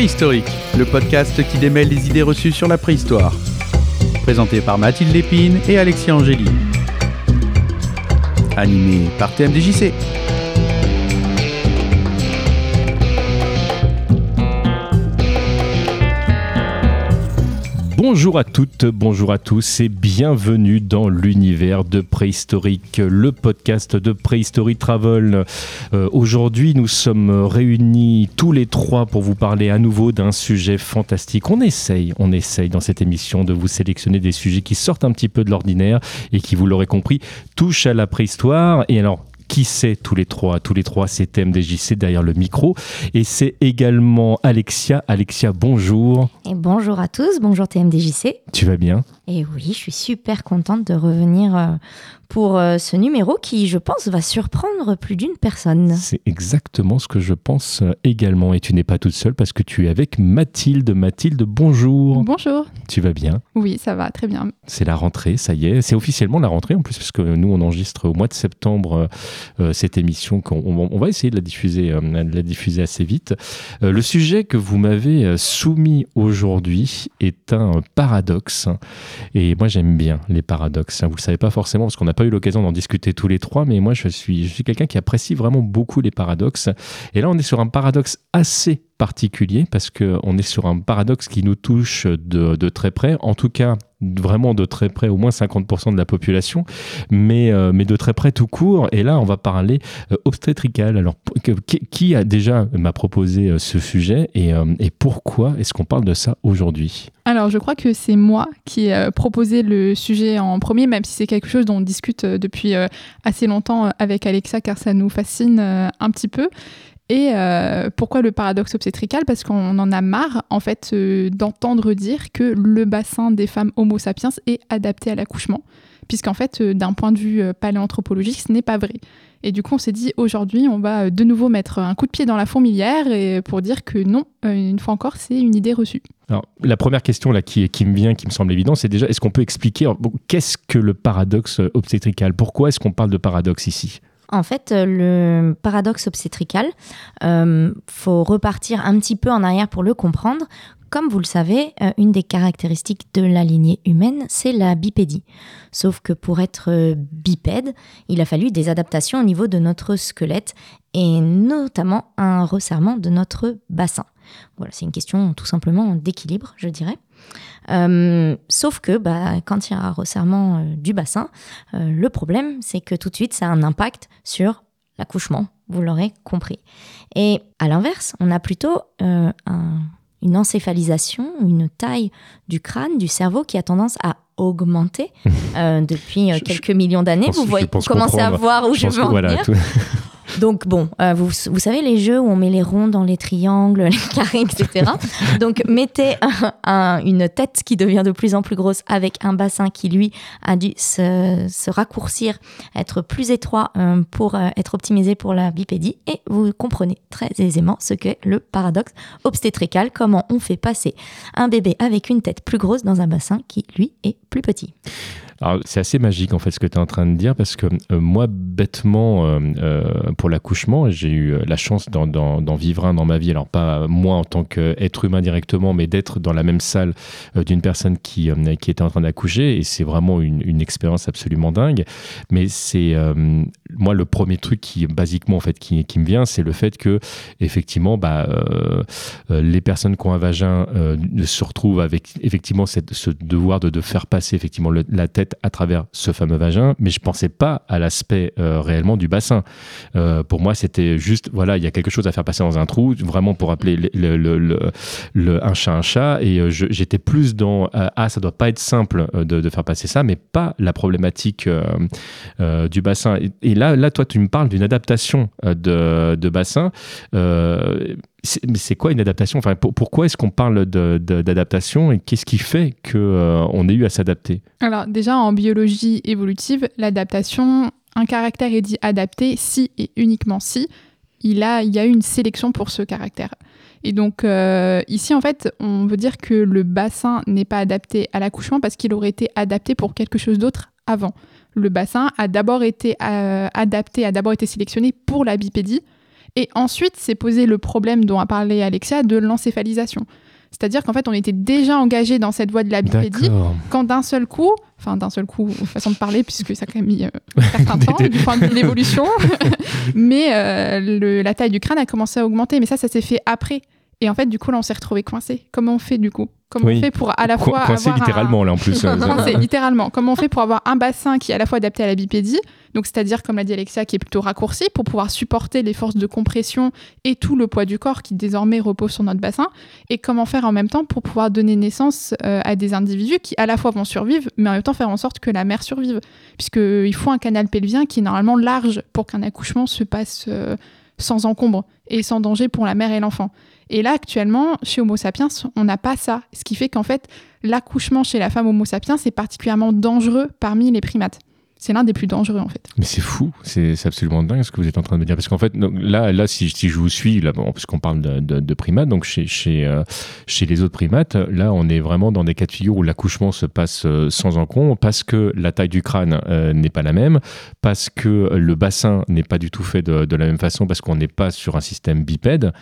Préhistorique, le podcast qui démêle les idées reçues sur la préhistoire. Présenté par Mathilde Lépine et Alexis Angéli. Animé par TMDJC. Bonjour à toutes, bonjour à tous et bienvenue dans l'univers de Préhistorique, le podcast de Préhistorie Travel. Euh, Aujourd'hui, nous sommes réunis tous les trois pour vous parler à nouveau d'un sujet fantastique. On essaye, on essaye dans cette émission de vous sélectionner des sujets qui sortent un petit peu de l'ordinaire et qui, vous l'aurez compris, touchent à la préhistoire. Et alors, qui c'est tous les trois? Tous les trois, c'est TMDJC derrière le micro. Et c'est également Alexia. Alexia, bonjour. Et bonjour à tous, bonjour TMDJC. Tu vas bien? Et oui, je suis super contente de revenir euh, pour euh, ce numéro qui, je pense, va surprendre plus d'une personne. C'est exactement ce que je pense euh, également. Et tu n'es pas toute seule parce que tu es avec Mathilde. Mathilde, bonjour. Bonjour. Tu vas bien? Oui, ça va, très bien. C'est la rentrée, ça y est. C'est officiellement la rentrée en plus, parce que nous, on enregistre au mois de septembre euh, cette émission. qu'on on, on va essayer de la diffuser, euh, de la diffuser assez vite. Euh, le sujet que vous m'avez soumis aujourd'hui est un paradoxe. Et moi, j'aime bien les paradoxes. Vous ne le savez pas forcément, parce qu'on n'a eu l'occasion d'en discuter tous les trois, mais moi, je suis, je suis quelqu'un qui apprécie vraiment beaucoup les paradoxes. Et là, on est sur un paradoxe assez particulier parce qu'on est sur un paradoxe qui nous touche de, très près, en tout cas vraiment de très près, au moins 50% de la population, mais, euh, mais de très près tout court. Et là, on va parler euh, obstétrical. Alors, qui, qui, a déjà m'a proposé euh, ce sujet et, euh, et pourquoi est-ce qu'on parle de ça aujourd'hui? Alors, je crois que c'est moi qui ai proposé le sujet en premier, même si c'est quelque chose dont on discute depuis assez longtemps avec Alexa, car ça nous fascine un petit peu. Et euh, pourquoi le paradoxe obstétrical? Parce qu'on en a marre, en fait, euh, d'entendre dire que le bassin des femmes Homo sapiens est adapté à l'accouchement. Puisqu'en fait, euh, d'un point de vue paléanthropologique, ce n'est pas vrai. Et du coup, on s'est dit, aujourd'hui, on va de nouveau mettre un coup de pied dans la fourmilière et pour dire que non, une fois encore, c'est une idée reçue. Alors, la première question là, qui, me vient, qui me semble évidente, c'est déjà, est-ce qu'on peut expliquer qu'est-ce que le paradoxe obstétrical? Pourquoi est-ce qu'on parle de paradoxe ici? En fait, le paradoxe obstétrical, euh, faut repartir un petit peu en arrière pour le comprendre. Comme vous le savez, euh, une des caractéristiques de la lignée humaine, c'est la bipédie. Sauf que pour être bipède, il a fallu des adaptations au niveau de notre squelette et notamment un resserrement de notre bassin. Voilà, c'est une question tout simplement d'équilibre, je dirais. Euh, sauf que bah, quand il y a un resserrement euh, du bassin, euh, le problème, c'est que tout de suite, ça a un impact sur l'accouchement, vous l'aurez compris. Et à l'inverse, on a plutôt un, une encéphalisation, une taille du crâne, du cerveau qui a tendance à augmenter depuis je, quelques je, millions d'années. Vous, voyez, vous commencez à voir où je, je veux en voilà, venir. Donc bon, euh, vous, savez les jeux où on met les ronds dans les triangles, les carrés, etc. Donc mettez un, un, une tête qui devient de plus en plus grosse avec un bassin qui lui a dû se, se raccourcir, être plus étroit euh, pour euh, être optimisé pour la bipédie et vous comprenez très aisément ce qu'est le paradoxe obstétrical, comment on fait passer un bébé avec une tête plus grosse dans un bassin qui lui est plus petit. Alors, c'est assez magique en fait ce que tu es en train de dire parce que euh, moi, bêtement, euh, euh, pour l'accouchement, j'ai eu la chance d'en vivre un dans ma vie. Alors, pas moi en tant qu'être humain directement, mais d'être dans la même salle d'une personne qui, qui était en train d'accoucher et c'est vraiment une, expérience absolument dingue. Mais c'est moi le premier truc qui, basiquement, en fait, qui, me vient, c'est le fait que, effectivement, bah, les personnes qui ont un vagin se retrouvent avec effectivement cette, ce devoir de, de faire passer effectivement la tête à travers ce fameux vagin, mais je pensais pas à l'aspect euh, réellement du bassin. Euh, pour moi, c'était juste, voilà, il y a quelque chose à faire passer dans un trou, vraiment pour appeler le, le, le, le un chat un chat. Et euh, j'étais plus dans, ah, ça doit pas être simple de, faire passer ça, mais pas la problématique du bassin. Et, là, là, toi, tu me parles d'une adaptation de bassin mais c'est quoi une adaptation? Enfin, pour, Pourquoi est-ce qu'on parle d'adaptation et qu'est-ce qui fait qu'on euh, ait eu à s'adapter? Alors déjà, en biologie évolutive, l'adaptation, un caractère est dit adapté si et uniquement si il, a, il y a eu une sélection pour ce caractère. Et donc euh, ici, en fait, on veut dire que le bassin n'est pas adapté à l'accouchement parce qu'il aurait été adapté pour quelque chose d'autre avant. Le bassin a d'abord été euh, adapté, a d'abord été sélectionné pour la bipédie, Et ensuite, c'est posé le problème dont a parlé Alexia de l'encéphalisation. C'est-à-dire qu'en fait, on était déjà engagé dans cette voie de la bipédie quand d'un seul coup, enfin d'un seul coup, façon de parler, puisque ça a quand même mis euh, un certain temps du point de vue de l'évolution, mais euh, le- la taille du crâne a commencé à augmenter. Mais ça, ça s'est fait après. Et en fait, du coup, là, on s'est retrouvé coincé. Comment on fait du coup? Comment Oui. on fait pour à la Co- fois coincé avoir un- littéralement là en plus. euh, Coincé, littéralement. Comment on fait pour avoir un bassin qui est à la fois adapté à la bipédie, donc c'est-à-dire, comme l'a dit Alexia, qui est plutôt raccourci pour pouvoir supporter les forces de compression et tout le poids du corps qui désormais repose sur notre bassin, et comment faire en même temps pour pouvoir donner naissance euh, à des individus qui à la fois vont survivre, mais en même temps faire en sorte que la mère survive, puisqu'il faut un canal pelvien qui est normalement large pour qu'un accouchement se passe euh, sans encombre et sans danger pour la mère et l'enfant. Et là, actuellement, chez Homo sapiens, on n'a pas ça. Ce qui fait qu'en fait, l'accouchement chez la femme Homo sapiens est particulièrement dangereux parmi les primates. C'est l'un des plus dangereux, en fait. Mais c'est fou, c'est absolument dingue ce que vous êtes en train de me dire. Parce qu'en fait, donc, là, là si, si je vous suis, là, bon, puisqu'on parle de, de- de primates, donc chez, chez, euh, chez les autres primates, là, on est vraiment dans des cas de figure où l'accouchement se passe euh, sans encombre, parce que la taille du crâne euh, n'est pas la même, parce que le bassin n'est pas du tout fait de, de la même façon, parce qu'on n'est pas sur un système bipède.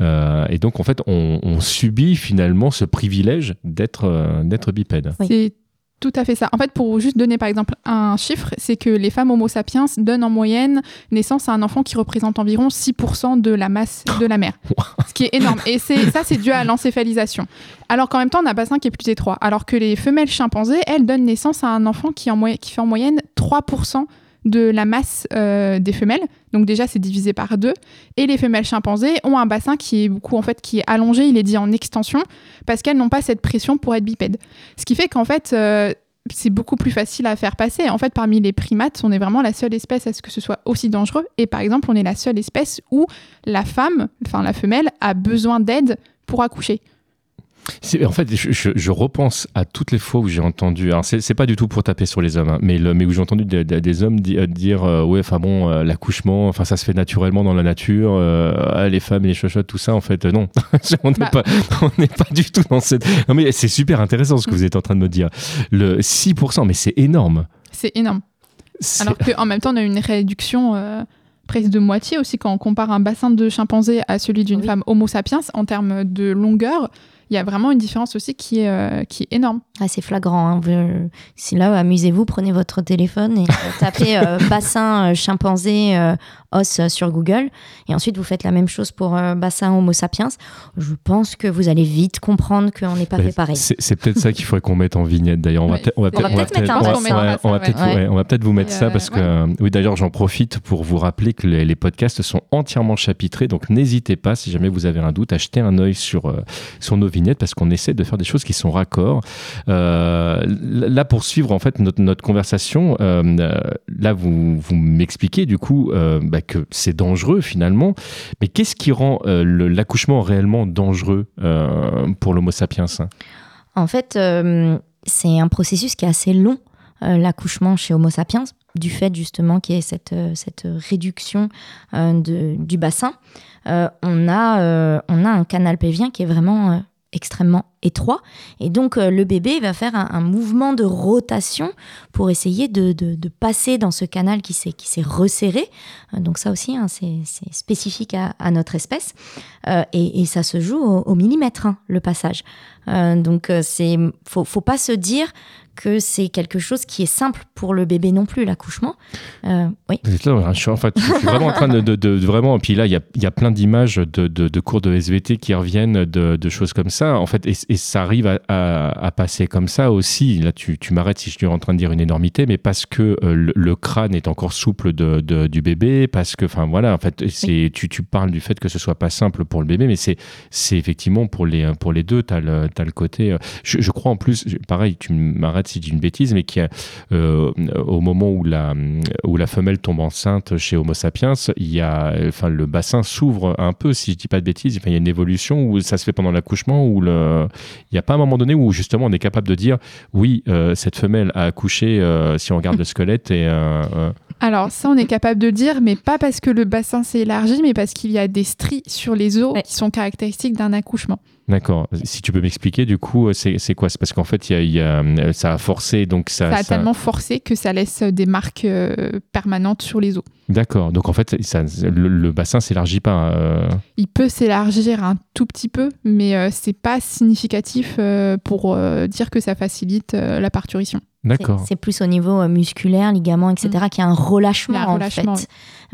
Euh, et donc, en fait, on, on subit finalement ce privilège d'être euh, d'être bipède. Oui. Tout à fait ça. En fait, pour juste donner par exemple un chiffre, c'est que les femmes Homo sapiens donnent en moyenne naissance à un enfant qui représente environ 6% de la masse de la mère. Ce qui est énorme. Et c'est ça, c'est dû à l'encéphalisation. Alors qu'en même temps, on a un bassin qui est plus étroit. Alors que les femelles chimpanzés, elles donnent naissance à un enfant qui, en qui fait en moyenne 3% de la masse euh, des femelles. Donc déjà, c'est divisé par deux. Et les femelles chimpanzés ont un bassin qui est beaucoup en fait qui est allongé. Il est dit en extension parce qu'elles n'ont pas cette pression pour être bipèdes. Ce qui fait qu'en fait, euh, c'est beaucoup plus facile à faire passer. En fait, parmi les primates, on est vraiment la seule espèce à ce que ce soit aussi dangereux. Et par exemple, on est la seule espèce où la femme, enfin la femelle, a besoin d'aide pour accoucher. En fait, je, je- je repense à toutes les fois où j'ai entendu. Alors, c'est pas du tout pour taper sur les hommes, hein, mais, le- mais où j'ai entendu des, hommes di- euh, dire euh, ouais, enfin bon, euh, l'accouchement, enfin ça se fait naturellement dans la nature. euh, ah, les femmes les chochottes, tout ça, en fait, non, on n'est Bah. pas, on n'est pas du tout dans cette. Non, mais c'est super intéressant ce que vous êtes en train de me dire. Le 6%, mais c'est énorme. C'est énorme. Alors qu'en même temps, on a une réduction presque de moitié aussi quand on compare un bassin de chimpanzé à celui d'une Oui. femme Homo sapiens en termes de longueur. Il y a vraiment une différence aussi qui est, euh, qui est énorme. Ah, c'est flagrant. hein. Vous- Si là, amusez-vous, prenez votre téléphone et tapez euh, bassin euh, chimpanzé os euh, sur Google. Et ensuite, vous faites la même chose pour euh, bassin Homo sapiens. Je pense que vous allez vite comprendre qu'on n'est pas fait pareil. C'est peut-être ça qu'il faudrait qu'on mette en vignette d'ailleurs. On va Ouais. va peut-être- peut-être mettre un on va- peut-être vous mettre Et, ça euh, parce que ouais. euh, oui d'ailleurs j'en profite pour vous rappeler que les, les podcasts sont entièrement chapitrés donc n'hésitez pas si jamais vous avez un doute à jeter un œil sur euh, sur nos vignettes parce qu'on essaie de faire des choses qui sont raccords. Euh, là pour suivre en fait notre, notre conversation là vous vous m'expliquez du coup euh, bah, que c'est dangereux finalement mais qu'est-ce qui rend euh, l'accouchement réellement dangereux euh, pour l'Homo sapiens? En fait, euh, c'est un processus qui est assez long, l'accouchement chez Homo sapiens, du fait justement qu'il y ait cette, cette réduction de- du bassin. On, a, on a un canal pelvien qui est vraiment extrêmement Et donc, euh, le bébé va faire un, mouvement de rotation pour essayer de, de- passer dans ce canal qui s'est resserré. Euh, donc, ça aussi, hein, c'est spécifique à, notre espèce. Euh, et, et ça se joue au, millimètre, hein, le passage. Donc, c'est faut, faut pas se dire que c'est quelque chose qui est simple pour le bébé non plus, l'accouchement. Oui. Vous êtes là, je suis, en fait, vraiment en train de, de- puis là, il y a, y a plein d'images de, de- cours de SVT qui reviennent de, choses comme ça. En fait, et ça arrive à, à- à passer comme ça aussi. Là, tu, tu m'arrêtes si je suis en train de dire une énormité, mais parce que euh, le, le crâne est encore souple de, de- du bébé, parce que, enfin voilà, en fait, c'est, tu, tu parles du fait que ce soit pas simple pour le bébé, mais c'est, c'est effectivement pour les, pour les deux. Tu as le, t'as le côté. euh, Je, je crois en plus, pareil, tu m'arrêtes si je dis une bêtise, mais qu'il y a, euh, au moment où la, où la femelle tombe enceinte chez Homo sapiens, il y a, enfin, le bassin s'ouvre un peu, si je dis pas de bêtises. Enfin, il y a une évolution où ça se fait pendant l'accouchement, où le, il n'y a pas un moment donné où justement on est capable de dire, oui, euh, cette femelle a accouché, euh, si on regarde le squelette, et euh, euh, Alors ça, on est capable de le dire, mais pas parce que le bassin s'est élargi, mais parce qu'il y a des stries sur les os Ouais. qui sont caractéristiques d'un accouchement. D'accord. Si tu peux m'expliquer, du coup, c'est c'est quoi? C'est parce qu'en fait, il y a, il y a, euh, ça a forcé, donc ça. Ça a ça- tellement forcé que ça laisse des marques euh, permanentes sur les os. D'accord. Donc en fait, ça, le, le bassin s'élargit pas. euh, Il peut s'élargir un tout petit peu, mais euh, c'est pas significatif euh, pour euh, dire que ça facilite euh, la parturition. D'accord. C'est- plus au niveau euh, musculaire, ligaments, etc., qu'il y a un relâchement, en fait.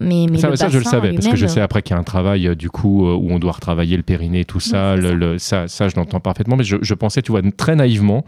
Mais, mais ça, le ça, je le savais, parce que je sais après qu'il y a un travail euh, du coup euh, où on doit retravailler le périnée, tout ça, Oui, c'est le, ça. le- ça, ça, je l'entends parfaitement, mais je, je pensais, tu vois, très naïvement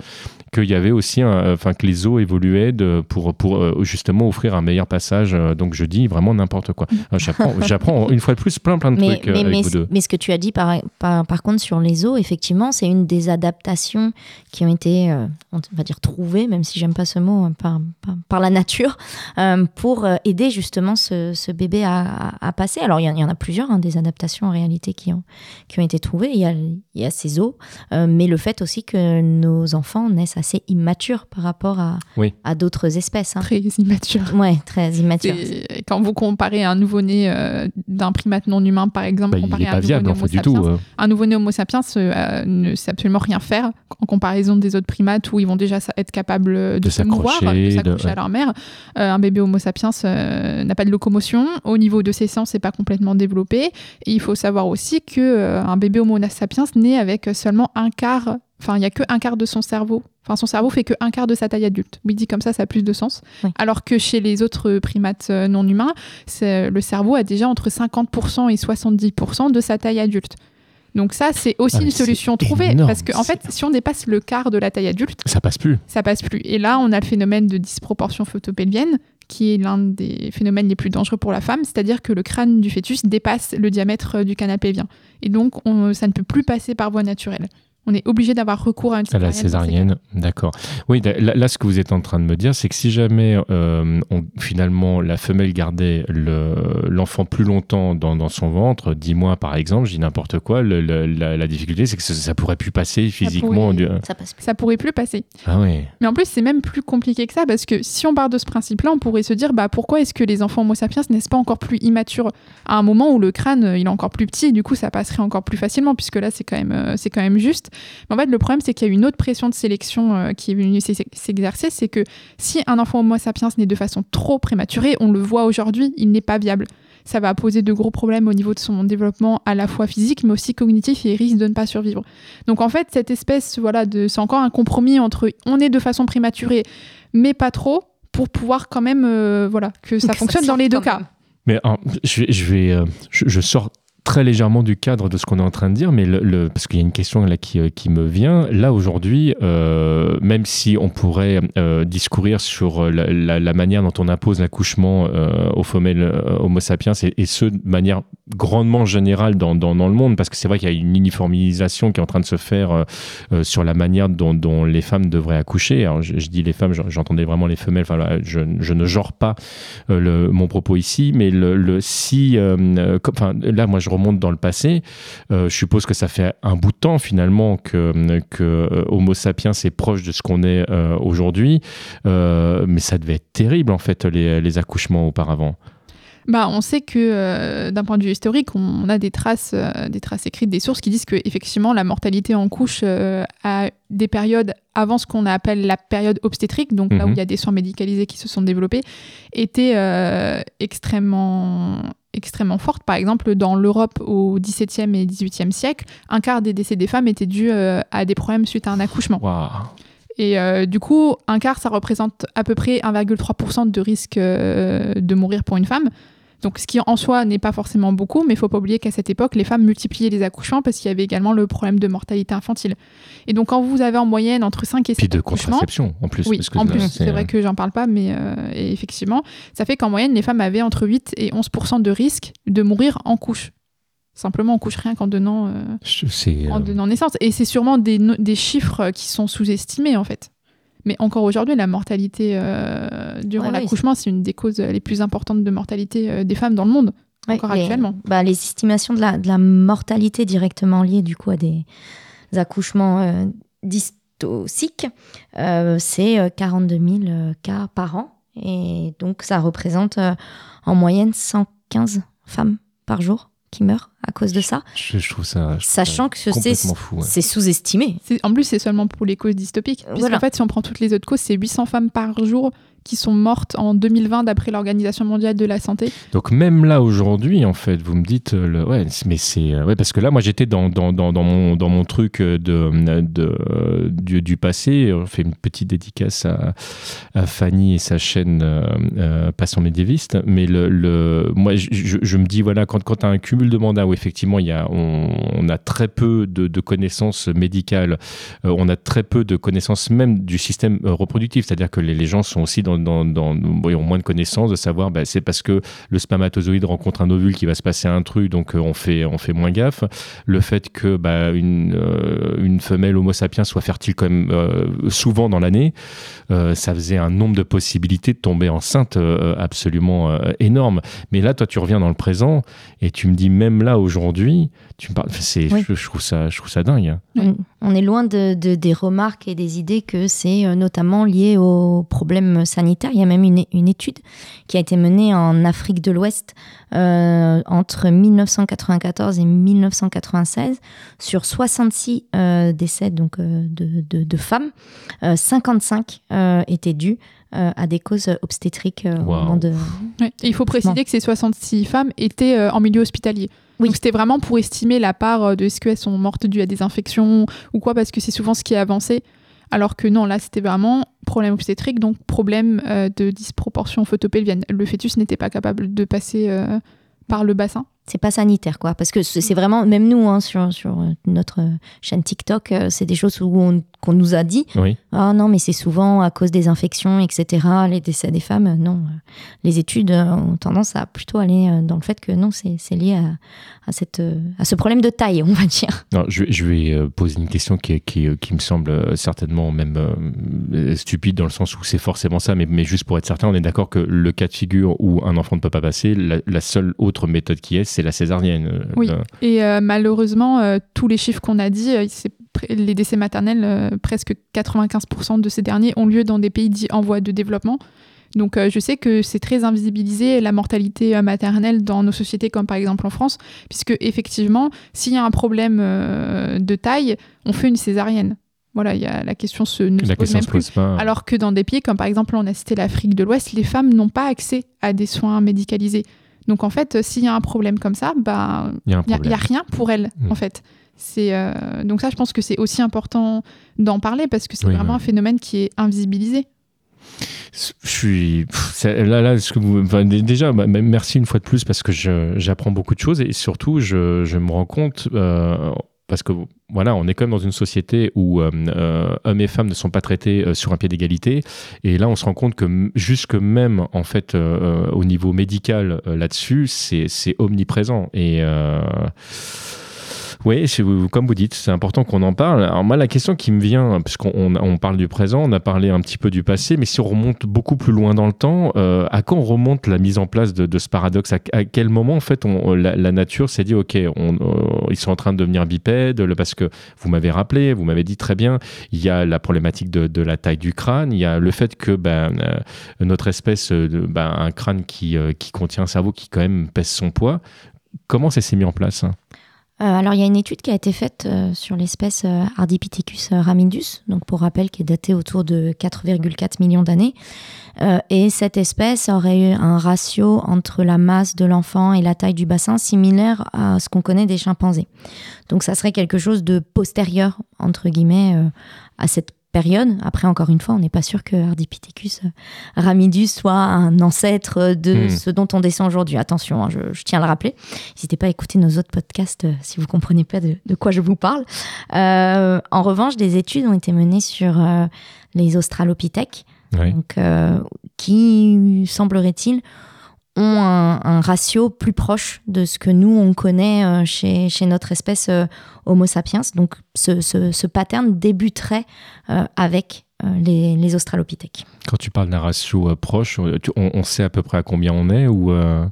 qu'il y avait aussi, enfin, que les os évoluaient de, pour, pour justement offrir un meilleur passage. donc je dis vraiment n'importe quoi. Euh, J'apprends, une fois de plus plein plein de Mais, trucs mais, avec mais, vous deux. mais ce que tu as dit par, par, par contre sur les os, effectivement, c'est une des adaptations qui ont été, euh, on va dire, trouvées, même si j'aime pas ce mot, hein, par, par, par la nature, euh, pour euh, aider justement ce, ce bébé à, à- à passer. Alors il y, en- il y en a plusieurs, hein, des adaptations en réalité qui ont, qui ont été trouvées. Il y a, il y a ces os, euh, mais le fait aussi que nos enfants naissent assez immatures par rapport à, Oui. à d'autres espèces. hein. Très immature. Ouais, très immatures. Quand vous comparez un nouveau-né euh, d'un primate non humain, par exemple, Bah, il comparé n'est à pas un viable nouveau-né en fait Homo du tout. sapiens, euh. un nouveau-né Homo sapiens euh, ne sait absolument rien faire en comparaison des autres primates où ils vont déjà être capables de, De se mouvoir, de s'accrocher ouais. à leur mère. Euh, un bébé Homo sapiens euh, n'a pas de locomotion. Au niveau de ses sens, c'est pas complètement développé. Et il faut savoir aussi que euh, un bébé Homo sapiens naît avec seulement un quart. Enfin, il y a que un quart de son cerveau. Enfin, son cerveau fait que un quart de sa taille adulte. Oui, dit comme ça, ça a plus de sens. Oui. Alors que chez les autres primates non humains, le cerveau a déjà entre 50% et 70% de sa taille adulte. Donc ça, c'est aussi Ah, une solution trouvée. énorme, parce qu'en fait, c'est- si on dépasse le quart de la taille adulte, Ça passe plus. ça passe plus. Et là, on a le phénomène de disproportion photopelvienne, qui est l'un des phénomènes les plus dangereux pour la femme, c'est-à-dire que le crâne du fœtus dépasse le diamètre du pelvien. Et donc, on- ça ne peut plus passer par voie naturelle. On est obligé d'avoir recours à une À la césarienne. césarienne, d'accord. Oui, là, là, ce que vous êtes en train de me dire, c'est que si jamais euh, on- finalement la femelle gardait le- l'enfant plus longtemps dans, dans son ventre, 10 mois par exemple, je dis n'importe quoi, le- le- la, la difficulté c'est que ça, ça pourrait plus passer physiquement. pourrait- du- Ça passe plus. Ça pourrait plus passer. Ah ouais. Mais en plus, c'est même plus compliqué que ça parce que si on part de ce principe-là, on pourrait se dire bah, pourquoi est-ce que les enfants Homo sapiens n'est-ce pas encore plus immatures à un moment où le crâne euh, il est encore plus petit, du coup ça passerait encore plus facilement puisque là c'est quand même euh, c'est quand même juste. Mais en fait, le problème c'est qu'il y a une autre pression de sélection euh, qui est venue s'ex- s'exercer, c'est que si un enfant Homo sapiens naît de façon trop prématurée, on le voit aujourd'hui, il n'est pas viable. Ça va poser de gros problèmes au niveau de son développement à la fois physique mais aussi cognitif et il risque de ne pas survivre. Donc en fait, cette espèce, voilà, de, c'est encore un compromis entre on est de façon prématurée, mais pas trop, pour pouvoir quand même, euh, voilà, que ça Que ça fonctionne dans les deux cas. même. Mais alors, je vais, je, vais, euh, je, je sors très légèrement du cadre de ce qu'on est en train de dire, mais le, le- parce qu'il y a une question là qui, euh, qui me vient. Là aujourd'hui, euh, même si on pourrait euh, discourir sur la, la- la manière dont on impose l'accouchement euh, aux femelles euh, Homo sapiens et, et ce de manière grandement générale dans, dans, dans le monde, parce que c'est vrai qu'il y a une uniformisation qui est en train de se faire euh, euh, sur la manière dont, les femmes devraient accoucher. Alors je, dis les femmes, j'en- j'entendais vraiment les femelles. Enfin, je, ne genre pas euh, mon propos ici, mais le, si, là, moi je remonte dans le passé. Je suppose que ça fait un bout de temps finalement que, Homo sapiens est proche de ce qu'on est aujourd'hui, mais ça devait être terrible en fait les accouchements auparavant. Bah, on sait que euh, d'un point de vue historique, on a des traces, euh, des traces écrites, des sources qui disent que effectivement la mortalité en couche euh, a des périodes avant ce qu'on appelle la période obstétrique, donc là où Mhm. il y a des soins médicalisés qui se sont développés, était euh, extrêmement extrêmement forte. Par exemple, dans l'Europe au XVIIe et XVIIIe siècle, un quart des décès des femmes étaient dus à des problèmes suite à un accouchement. Et euh, du coup, un quart, ça représente à peu près 1,3% de risque euh, de mourir pour une femme. Donc, ce qui en soi n'est pas forcément beaucoup, mais il faut pas oublier qu'à cette époque, les femmes multipliaient les accouchements parce qu'il y avait également le problème de mortalité infantile. Et donc, quand vous avez en moyenne entre 5 et 7 Puis de accouchements, contraception en plus. oui, en plus, c'est vrai que j'en parle pas, mais euh, effectivement, ça fait qu'en moyenne, les femmes avaient entre 8 et 11% de risque de mourir en couche. Simplement en couche, rien qu'en donnant, euh, en euh, donnant naissance. Et c'est sûrement des, chiffres qui sont sous-estimés, en fait. Mais encore aujourd'hui, la mortalité euh, durant Ouais, l'accouchement, c'est une des causes euh, les plus importantes de mortalité euh, des femmes dans le monde, encore les, actuellement. bah, les estimations de la, de la mortalité directement liées du coup à des accouchements euh, dystociques, euh, c'est euh, 42 000 euh, cas par an. Et donc, ça représente en moyenne 115 femmes par jour qui meurent à cause de ça. Je, je trouve ça. je trouve ça Sachant que c'est ouais. sous-estimé. C'est- En plus, c'est seulement pour les causes dystopiques. Puisqu'en Voilà. fait, si on prend toutes les autres causes, c'est 800 femmes par jour qui sont mortes en 2020 d'après l'Organisation mondiale de la santé. Donc même là aujourd'hui, en fait, vous me dites, euh, le, ouais, mais c'est, euh, parce que là, moi, j'étais dans, dans, dans, mon dans mon truc de, de euh, du, passé. On fait une petite dédicace à, à Fanny et sa chaîne euh, euh, Passons médiéviste. Mais le, le moi, je, me dis voilà, quand quand tu as un cumul de mandats où effectivement il y a on, a très peu de, de connaissances médicales, euh, on a très peu de connaissances même du système euh, reproductif, c'est-à-dire que les, les gens sont aussi dans, dans, dans bon, ils ont moins de connaissances de savoir bah, c'est parce que le spermatozoïde rencontre un ovule qui va se passer un truc, donc euh, on fait on fait moins gaffe. Le fait que bah, une euh, une femelle Homo sapiens soit fertile quand même euh, souvent dans l'année, euh, ça faisait un nombre de possibilités de tomber enceinte euh, absolument euh, énorme. Mais là, toi, tu reviens dans le présent et tu me dis même là aujourd'hui, tu me parles, c'est, Oui. je, je trouve ça, je trouve ça dingue. On, est loin de, de- des remarques et des idées que c'est notamment lié aux problèmes sanitaires. Il y a même une, une étude qui a été menée en Afrique de l'Ouest euh, entre 1994 et 1996 sur 66 euh, décès donc, euh, de, de- de femmes. Euh, 55 euh, étaient dus euh, à des causes obstétriques euh, au moment de... Ouais. Il faut préciser que ces 66 femmes étaient euh, en milieu hospitalier. Oui. Donc c'était vraiment pour estimer la part de est-ce qu'elles sont mortes dues à des infections ou quoi, parce que c'est souvent ce qui est avancé. Alors que non, là, c'était vraiment problème obstétrique, donc problème euh, de disproportion photopelvienne. Le fœtus n'était pas capable de passer euh, par le bassin. C'est pas sanitaire quoi. Parce que c'est c'est vraiment même nous hein, sur sur euh, notre chaîne TikTok euh, c'est des choses où on- qu'on nous a dit. Oui. ah non mais c'est souvent à cause des infections etc les décès des femmes. Euh, non les études ont tendance à plutôt aller dans le fait que non c'est c'est lié à, à cette à ce problème de taille on va dire. Non, je, vais- je vais poser une question qui, qui, me semble certainement même euh, stupide dans le sens où c'est forcément ça, mais, mais juste pour être certain, on est d'accord que le cas de figure où un enfant ne peut pas passer, la, la seule autre méthode qui est, c'est la césarienne. euh, Oui. Et euh, malheureusement, euh, tous les chiffres qu'on a dit, les décès maternels, presque 95% de ces derniers ont lieu dans des pays dits en voie de développement. Donc euh, je sais que c'est très invisibilisé la mortalité euh, maternelle dans nos sociétés comme par exemple en France, puisque effectivement, s'il y a un problème euh, de taille, on fait une césarienne. Voilà, il y a, la question se, ne se pose même se plus. pas. Alors que dans des pays comme par exemple, on a cité l'Afrique de l'Ouest, les femmes n'ont pas accès à des soins médicalisés. Donc en fait, euh, s'il y a un problème comme ça, bah, Il a n'y a, rien pour elle, Mm. en fait. C'est euh, donc ça, je pense que c'est aussi important d'en parler parce que c'est Oui, vraiment oui. un phénomène qui est invisibilisé. Je suis là là ce que vous enfin, déjà bah, merci une fois de plus parce que j'apprends beaucoup de choses et surtout je, je me rends compte euh, parce que voilà on est quand même dans une société où euh, euh, hommes et femmes ne sont pas traités euh, sur un pied d'égalité. Et là on se rend compte que jusque même en fait euh, euh, au niveau médical euh, là-dessus c'est omniprésent. Et oui, comme vous dites, c'est important qu'on en parle. Alors moi, la question qui me vient, puisqu'on on, on parle du présent, on a parlé un petit peu du passé, mais si on remonte beaucoup plus loin dans le temps, euh, à quand remonte la mise en place de, ce paradoxe? À, quel moment, en fait, on, la, la nature s'est dit, OK, euh, ils sont en train de devenir bipèdes, parce que vous m'avez rappelé, vous m'avez dit très bien, il y a la problématique de, la taille du crâne, il y a le fait que ben, euh, notre espèce, euh, ben, un crâne qui, euh, contient un cerveau qui quand même pèse son poids. Comment ça s'est mis en place hein? Euh, alors, il y a une étude qui a été faite euh, sur l'espèce euh, Ardipithecus ramidus, donc pour rappel, qui est datée autour de 4,4 millions d'années. Euh, et cette espèce aurait eu un ratio entre la masse de l'enfant et la taille du bassin similaire à ce qu'on connaît des chimpanzés. Donc, ça serait quelque chose de postérieur, entre guillemets, euh, à cette période. Après, encore une fois, on n'est pas sûr que Ardipithecus euh, ramidus soit un ancêtre de Hmm. ce dont on descend aujourd'hui. Attention, hein, je, je tiens à le rappeler. N'hésitez pas à écouter nos autres podcasts euh, si vous comprenez pas de, de quoi je vous parle. Euh, en revanche, des études ont été menées sur euh, les australopithèques, donc, qui, semblerait-il, ont un, un ratio plus proche de ce que nous, on connaît euh, chez, chez notre espèce euh, Homo sapiens. Donc, ce, ce, ce pattern débuterait euh, avec les, les australopithèques. Quand tu parles d'un ratio proche, on, on sait à peu près à combien on est ou euh,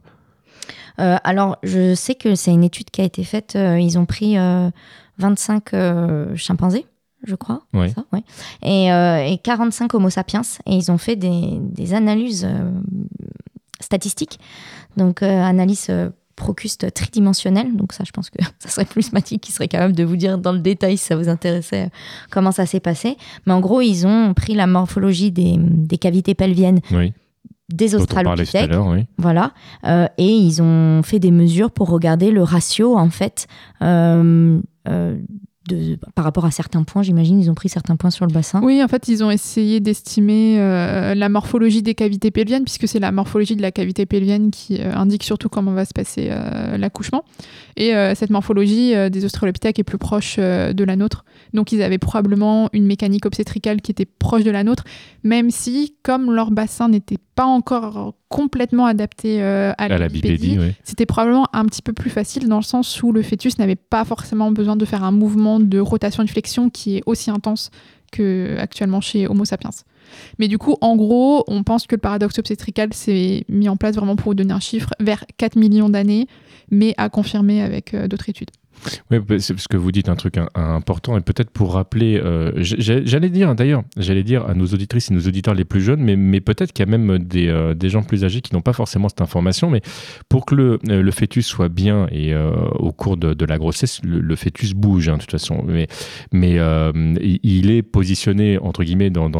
alors, je sais que c'est une étude qui a été faite. euh, ils ont pris euh, 25 euh, chimpanzés, je crois. Ouais. Ça, ouais. Et, euh, et 45 Homo sapiens. Et ils ont fait des, des analyses statistiques. Donc, euh, analyse euh, procuste tridimensionnelle. Donc, ça, je pense que ça serait plus Mathilde qui serait capable de vous dire dans le détail si ça vous intéressait euh, comment ça s'est passé. Mais en gros, ils ont pris la morphologie des, des cavités pelviennes Oui, des australopithèques. oui. Voilà. Euh, et ils ont fait des mesures pour regarder le ratio, en fait, euh, euh, par rapport à certains points. J'imagine, ils ont pris certains points sur le bassin. Oui, en fait, ils ont essayé d'estimer euh, la morphologie des cavités pelviennes, puisque c'est la morphologie de la cavité pelvienne qui euh, indique surtout comment va se passer euh, l'accouchement. Et cette morphologie des australopithèques est plus proche de la nôtre. Donc, ils avaient probablement une mécanique obstétricale qui était proche de la nôtre, même si, comme leur bassin n'était pas encore complètement adapté euh, à, À la bipédie, c'était probablement un petit peu plus facile dans le sens où le fœtus n'avait pas forcément besoin de faire un mouvement de rotation et de flexion qui est aussi intense que actuellement chez Homo sapiens. Mais du coup, en gros, on pense que le paradoxe obstétrical s'est mis en place vraiment pour vous donner un chiffre vers 4 millions d'années, mais à confirmer avec euh, d'autres études. Oui, parce que vous dites un truc important et peut-être pour rappeler, euh, j'allais dire d'ailleurs, j'allais dire à nos auditrices et nos auditeurs les plus jeunes, mais, peut-être qu'il y a même des, euh, des gens plus âgés qui n'ont pas forcément cette information, mais pour que le, euh, fœtus soit bien et au cours de, la grossesse, le, fœtus bouge hein, de toute façon, mais, il- est positionné entre guillemets dans,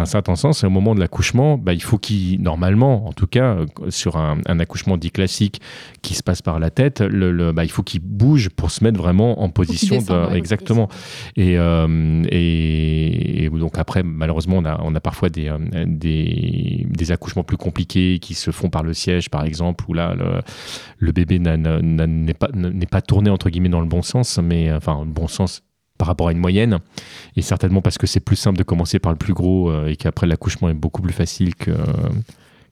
un, certain sens et au moment de l'accouchement, bah, il faut qu'il, normalement, en tout cas, sur un, accouchement dit classique qui se passe par la tête, bah, il faut qu'il bouge pour se mettre vraiment en position. de- exactement. Et, euh, et, et donc après, malheureusement, on a, on a parfois des, euh, des, des accouchements plus compliqués qui se font par le siège, par exemple, où là, le, le bébé n'est pas, n'est pas tourné, entre guillemets, dans le bon sens, mais enfin, le bon sens par rapport à une moyenne, et certainement parce que c'est plus simple de commencer par le plus gros euh, et qu'après l'accouchement est beaucoup plus facile que,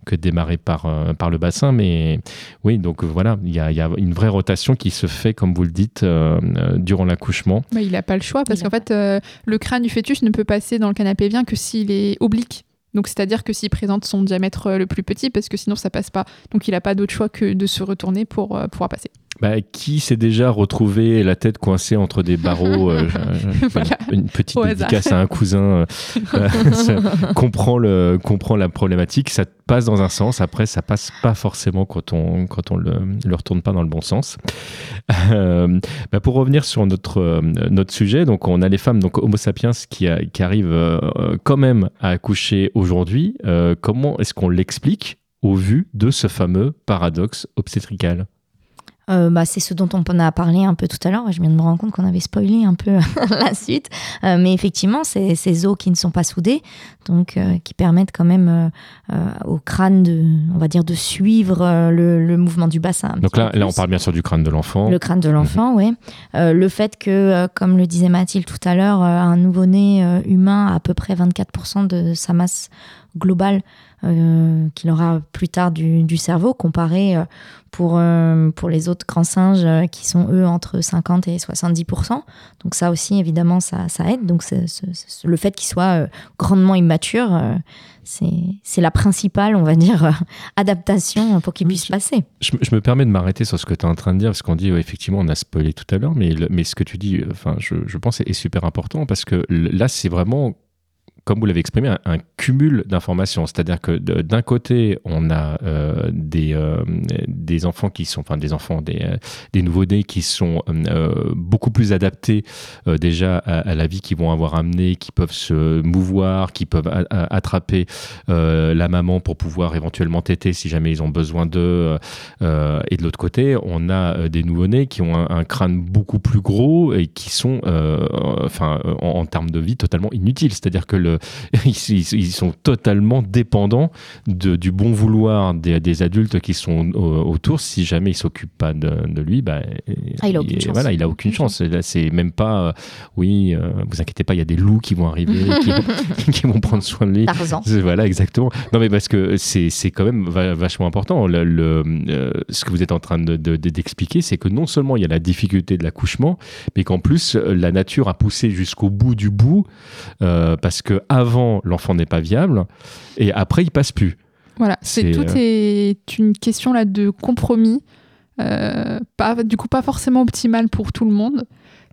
que de démarrer par, euh, par le bassin. Mais oui, donc euh, voilà, il y a, il y a une vraie rotation qui se fait, comme vous le dites, euh, euh, durant l'accouchement. Bah, il n'a pas le choix parce qu'en fait, euh, le crâne du fœtus ne peut passer dans le canal pelvien que s'il est oblique. Donc, c'est-à-dire que s'il présente son diamètre le plus petit, parce que sinon ça passe pas. Donc, il n'a pas d'autre choix que de se retourner pour euh, pouvoir passer. Bah, qui s'est déjà retrouvé la tête coincée entre des barreaux euh, Voilà. Une petite Au dédicace à un cousin euh, euh, comprend, le, comprend la problématique. Ça passe dans un sens, après ça passe pas forcément quand on, quand on le, le retourne pas dans le bon sens. Euh, bah, pour revenir sur notre, euh, notre sujet, donc on a les femmes, donc Homo sapiens, qui, a- qui arrivent euh, quand même à accoucher aujourd'hui. Euh, comment est-ce qu'on l'explique au vu de ce fameux paradoxe obstétrical? Euh, bah, c'est ce dont on a parlé un peu tout à l'heure. Je viens de me rendre compte qu'on avait spoilé un peu la suite. Euh, mais effectivement, c'est ces os qui ne sont pas soudés, donc euh, qui permettent quand même au crâne de, on va dire, de suivre le, le mouvement du bassin. Donc là, on parle bien sûr du crâne de l'enfant. Le crâne de l'enfant, oui. Euh, le fait que, comme le disait Mathilde tout à l'heure, un nouveau-né humain a à peu près 24% de sa masse globale euh, qu'il aura plus tard du, du cerveau, comparé euh, pour, euh, pour les autres grands singes qui sont, eux, entre 50 et 70%. Donc ça aussi, évidemment, ça, ça aide. Donc le fait qu'il soit grandement immature, c'est c'est la principale, on va dire, adaptation pour qu'il puisse passer. Je, je me permets de m'arrêter sur ce que tu es en train de dire, parce qu'on dit, ouais, effectivement, on a spoilé tout à l'heure, mais, le- mais ce que tu dis, enfin, je, je pense, est, super important, parce que là, c'est vraiment, comme vous l'avez exprimé, un, cumul d'informations. C'est-à-dire que d'un côté, on a euh, des, euh, des enfants qui sont, enfin, des enfants, des, euh, des nouveaux-nés qui sont beaucoup plus adaptés déjà à, la vie qu'ils vont avoir amené, qui peuvent se mouvoir, qui peuvent attraper la maman pour pouvoir éventuellement téter si jamais ils ont besoin d'eux. Et de l'autre côté, on a des nouveau-nés qui ont un, crâne beaucoup plus gros et qui sont, enfin, en, en termes de vie, totalement inutiles. C'est-à-dire que le, ils, ils- ils sont totalement dépendants de- du bon vouloir des, des adultes qui sont au- autour. Si jamais ils s'occupent pas de, de lui, bah, Ah, il a aucune chance. Voilà, il a aucune chance. Et Là, c'est même pas, euh, oui, euh, vous inquiétez pas, il y a des loups qui vont arriver, qui, qui vont prendre soin de lui. Tarzan. Voilà, exactement. Non, mais parce que c'est quand même va- vachement important. Le, le, euh, ce que vous êtes en train de- de- de- d'expliquer, c'est que non seulement il y a la difficulté de l'accouchement, mais qu'en plus, la nature a poussé jusqu'au bout du bout, euh, parce que avant l'enfant n'est pas viable, et après, il passe plus. Voilà, c'est C'est, tout euh, est une question là de compromis, euh, pas du coup pas forcément optimal pour tout le monde,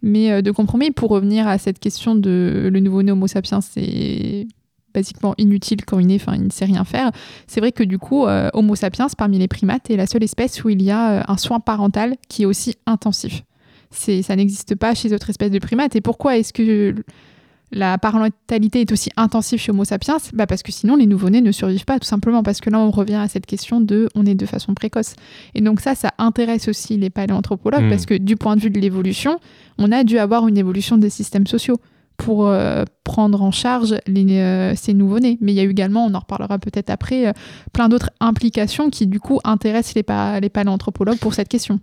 mais de compromis pour revenir à cette question de le nouveau-né Homo sapiens, c'est basiquement inutile quand il est, enfin, il ne sait rien faire. C'est vrai que du coup, Homo sapiens, parmi les primates, est la seule espèce où il y a un soin parental qui est aussi intensif. C'est, ça n'existe pas chez d'autres espèces de primates. Et pourquoi est-ce que la parentalité est aussi intensive chez Homo sapiens bah Parce que sinon, les nouveau-nés ne survivent pas, tout simplement parce que là, on revient à cette question de on est de façon précoce. Et donc ça, ça intéresse aussi les paléanthropologues, hmm. parce que du point de vue de l'évolution, on a dû avoir une évolution des systèmes sociaux pour euh, prendre en charge les, euh, ces nouveau-nés. Mais il y a eu également, on en reparlera peut-être après, euh, plein d'autres implications qui du coup intéressent les, les paléanthropologues pour cette question.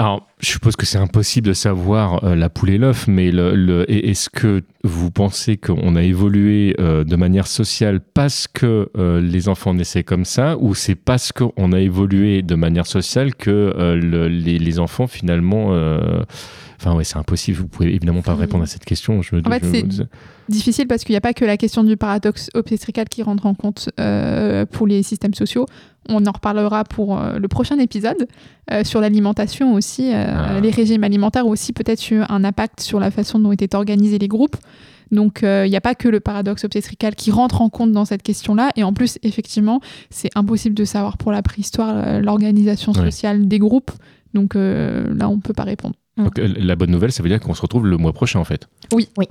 Alors, je suppose que c'est impossible de savoir euh, la poule et l'œuf, mais le, est-ce que vous pensez qu'on a évolué euh, de manière sociale parce que euh, les enfants naissaient comme ça, ou c'est parce qu'on a évolué de manière sociale que les, enfants finalement Enfin, ouais, c'est impossible. Vous pouvez évidemment pas répondre à cette question. Je, en fait, c'est difficile parce qu'il n'y a pas que la question du paradoxe obstétrical qui rentre en compte euh, pour les systèmes sociaux. On en reparlera pour euh, le prochain épisode. Euh, sur l'alimentation aussi, ah. les régimes alimentaires ont aussi peut-être eu un impact sur la façon dont étaient organisés les groupes. Donc il n'y a pas que le paradoxe obstétrical qui rentre en compte dans cette question-là. Et en plus, effectivement, c'est impossible de savoir pour la préhistoire l'organisation sociale des groupes. Donc là, on ne peut pas répondre. Donc, euh, la bonne nouvelle, ça veut dire qu'on se retrouve le mois prochain, en fait. Oui, oui.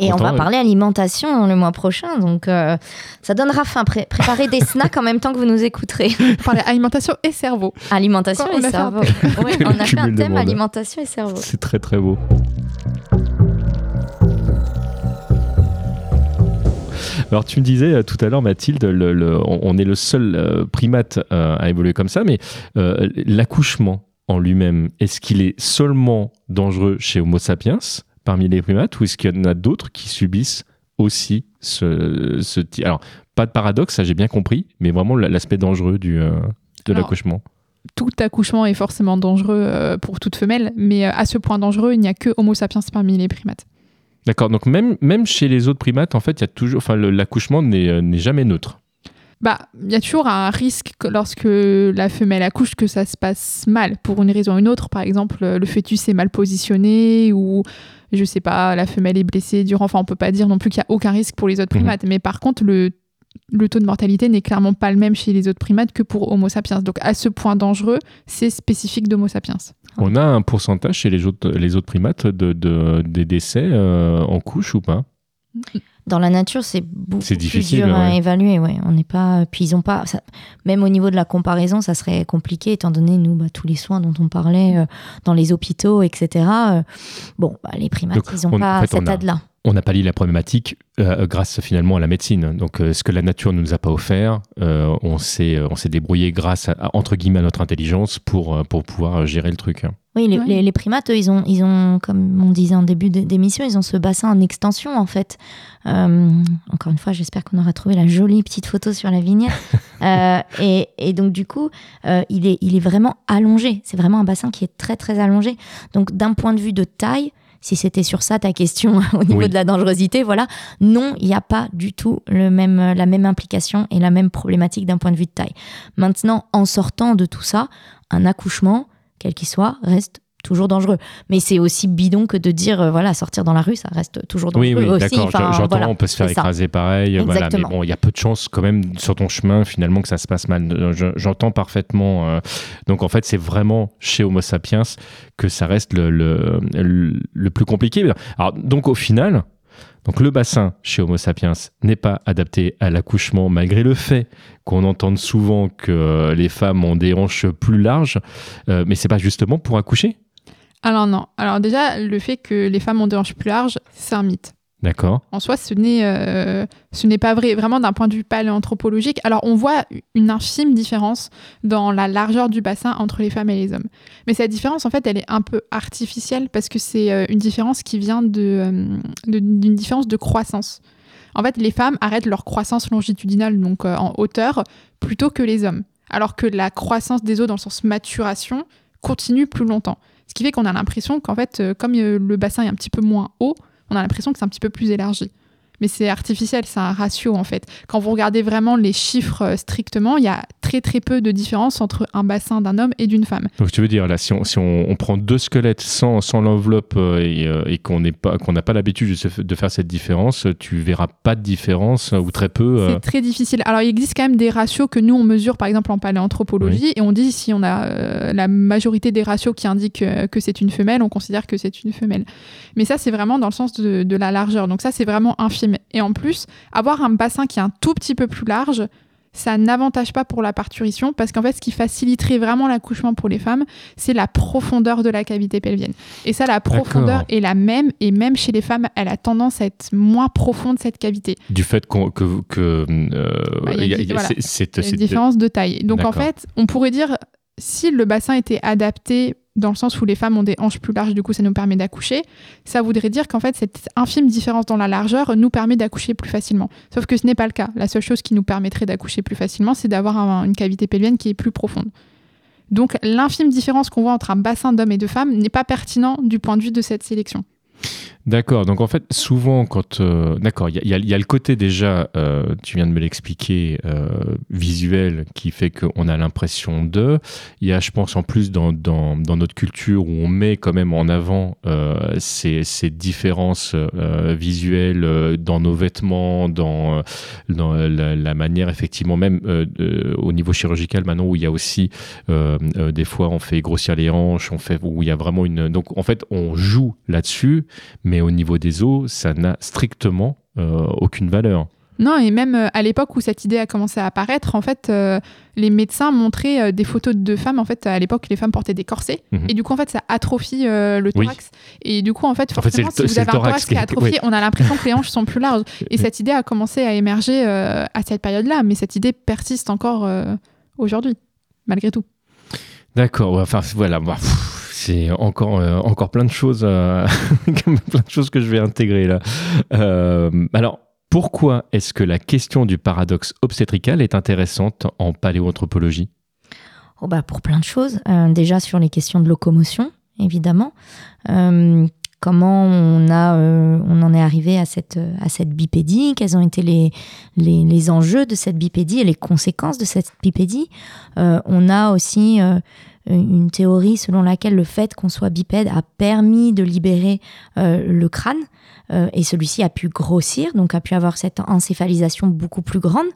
et, on va parler alimentation le mois prochain, donc euh, ça donnera faim. préparer des snacks en même temps que vous nous écouterez. Parler alimentation et cerveau. Alimentation et cerveau. on a fait un thème alimentation et cerveau. C'est très très beau. Alors tu me disais euh, tout à l'heure, Mathilde, on, est le seul primate à évoluer comme ça, mais l'accouchement, en lui-même, est-ce qu'il est seulement dangereux chez Homo sapiens parmi les primates ou est-ce qu'il y en a d'autres qui subissent aussi ce, ce Alors, pas de paradoxe, ça j'ai bien compris, mais vraiment l'aspect dangereux du, euh, de l'accouchement. Tout accouchement est forcément dangereux euh, pour toute femelle, mais euh, à ce point dangereux, il n'y a que Homo sapiens parmi les primates. D'accord, donc même, même chez les autres primates, en fait, il y a toujours, enfin, l'accouchement n'est jamais neutre bah, il y a toujours un risque lorsque la femelle accouche que ça se passe mal pour une raison ou une autre. Par exemple, le fœtus est mal positionné ou je sais pas, la femelle est blessée durant. Enfin, on peut pas dire non plus qu'il y a aucun risque pour les autres mhm. primates. Mais par contre, le, le taux de mortalité n'est clairement pas le même chez les autres primates que pour Homo sapiens. Donc, à ce point dangereux, c'est spécifique d'Homo sapiens. On a un pourcentage chez les autres, les autres primates de, de des décès euh, en couche ou pas? Dans la nature, c'est beaucoup plus dur à évaluer. Ouais. On n'est pas. Puis ils ont pas. Même au niveau de la comparaison, ça serait compliqué étant donné nous bah, tous les soins dont on parlait euh, dans les hôpitaux, etc. Euh, bon, bah, les primates, ils n'ont pas cette aide-là on n'a pas lié la problématique euh, grâce finalement à la médecine. Donc, ce que la nature ne nous a pas offert, on s'est on s'est débrouillé grâce à, entre guillemets à notre intelligence pour pour pouvoir gérer le truc. Oui, les, primates, ils ont, ils ont, comme on disait en début d'émission, ils ont ce bassin en extension, en fait. Euh, encore une fois, j'espère qu'on aura trouvé la jolie petite photo sur la vignette. Euh, et, donc, du coup, euh, il, est, il est vraiment allongé. C'est vraiment un bassin qui est très, très allongé. Donc, d'un point de vue de taille, si c'était sur ça ta question au niveau de la dangerosité, voilà, non, il n'y a pas du tout le même, la même implication et la même problématique d'un point de vue de taille. Maintenant, en sortant de tout ça, un accouchement, quel qu'il soit, reste toujours dangereux. Mais c'est aussi bidon que de dire, euh, voilà, sortir dans la rue, ça reste toujours dangereux oui, oui. D'accord, j'entends, on peut se faire écraser pareil. Voilà, mais bon, il y a peu de chances quand même sur ton chemin, finalement, que ça se passe mal. j'entends parfaitement. Euh, donc, en fait, c'est vraiment chez Homo sapiens que ça reste le, le, le plus compliqué. Alors, donc, au final, donc le bassin chez Homo sapiens n'est pas adapté à l'accouchement malgré le fait qu'on entende souvent que les femmes ont des hanches plus larges, euh, mais c'est pas justement pour accoucher Alors non. Alors déjà, le fait que les femmes ont des hanches plus larges, c'est un mythe. D'accord. En soi, ce n'est, euh, ce n'est pas vrai, vraiment d'un point de vue paléanthropologique. Alors, on voit une infime différence dans la largeur du bassin entre les femmes et les hommes. Mais cette différence, en fait, elle est un peu artificielle parce que c'est euh, une différence qui vient euh, de, d'une différence de croissance. En fait, les femmes arrêtent leur croissance longitudinale, donc en hauteur, plutôt que les hommes. Alors que la croissance des os, dans le sens maturation, continue plus longtemps. Ce qui fait qu'on a l'impression qu'en fait, comme le bassin est un petit peu moins haut, on a l'impression que c'est un petit peu plus élargi. Mais c'est artificiel, c'est un ratio en fait. Quand vous regardez vraiment les chiffres euh, strictement, il y a très très peu de différence entre un bassin d'un homme et d'une femme. Donc tu veux dire, là, si on, si on, on prend deux squelettes sans, sans l'enveloppe euh, et, euh, et qu'on pas n'a pas l'habitude de, faire cette différence, tu verras pas de différence ou très peu. euh, C'est très difficile. Alors, il existe quand même des ratios que nous, on mesure, par exemple, en paléanthropologie, et on dit si on a euh, la majorité des ratios qui indiquent que c'est une femelle, on considère que c'est une femelle. Mais ça, c'est vraiment dans le sens de, de la largeur. Donc ça, c'est vraiment infime. Et en plus, avoir un bassin qui est un tout petit peu plus large, ça n'avantage pas pour la parturition parce qu'en fait, ce qui faciliterait vraiment l'accouchement pour les femmes, c'est la profondeur de la cavité pelvienne. Et ça, la profondeur est la même, et même chez les femmes, elle a tendance à être moins profonde, cette cavité. du fait qu'on- que, que euh, Bah, y a y a- une- il y a- voilà. c'est- différence de taille. Donc en fait, on pourrait dire si le bassin était adapté dans le sens où les femmes ont des hanches plus larges, du coup ça nous permet d'accoucher, ça voudrait dire qu'en fait cette infime différence dans la largeur nous permet d'accoucher plus facilement. Sauf que ce n'est pas le cas. La seule chose qui nous permettrait d'accoucher plus facilement, c'est d'avoir un- une cavité pelvienne qui est plus profonde. Donc l'infime différence qu'on voit entre un bassin d'hommes et de femmes n'est pas pertinent du point de vue de cette sélection. D'accord, donc en fait, souvent, quand. euh, D'accord, il y, a- le côté déjà, euh, tu viens de me l'expliquer, euh, visuel, qui fait qu'on a l'impression de. Il y a, je pense, en plus, dans, dans, dans notre culture, où on met quand même en avant ces, ces différences visuelles dans nos vêtements, dans, dans la, manière, effectivement, même au niveau chirurgical, maintenant, où il y a aussi, des fois, on fait grossir les hanches, on fait, où il y a vraiment une. Donc, en fait, on joue là-dessus au niveau des os, ça n'a strictement euh, aucune valeur. Non, et même euh, à l'époque où cette idée a commencé à apparaître, en fait, euh, les médecins montraient euh, des photos de femmes. En fait, à l'époque, les femmes portaient des corsets. Mhm. Et du coup, en fait, ça atrophie euh, le Oui. thorax. Et du coup, en fait, En fait, c'est forcément, si vous avez un thorax qui est atrophié, on a l'impression que les hanches sont plus larges. Et Mais- cette idée a commencé à émerger à cette période-là. Mais cette idée persiste encore aujourd'hui, malgré tout. D'accord, enfin voilà, bah, pff, c'est encore, euh, encore plein de choses, euh, plein de choses que je vais intégrer là. Euh, alors, pourquoi est-ce que la question du paradoxe obstétrical est intéressante en paléoanthropologie? Oh bah pour plein de choses. Déjà sur les questions de locomotion, évidemment. Comment on, a, on en est arrivé à cette, à cette bipédie? Quels ont été les, les, les enjeux de cette bipédie et les conséquences de cette bipédie? On a aussi une théorie selon laquelle le fait qu'on soit bipède a permis de libérer euh, le crâne euh, et celui-ci a pu grossir, donc a pu avoir cette encéphalisation beaucoup plus grande.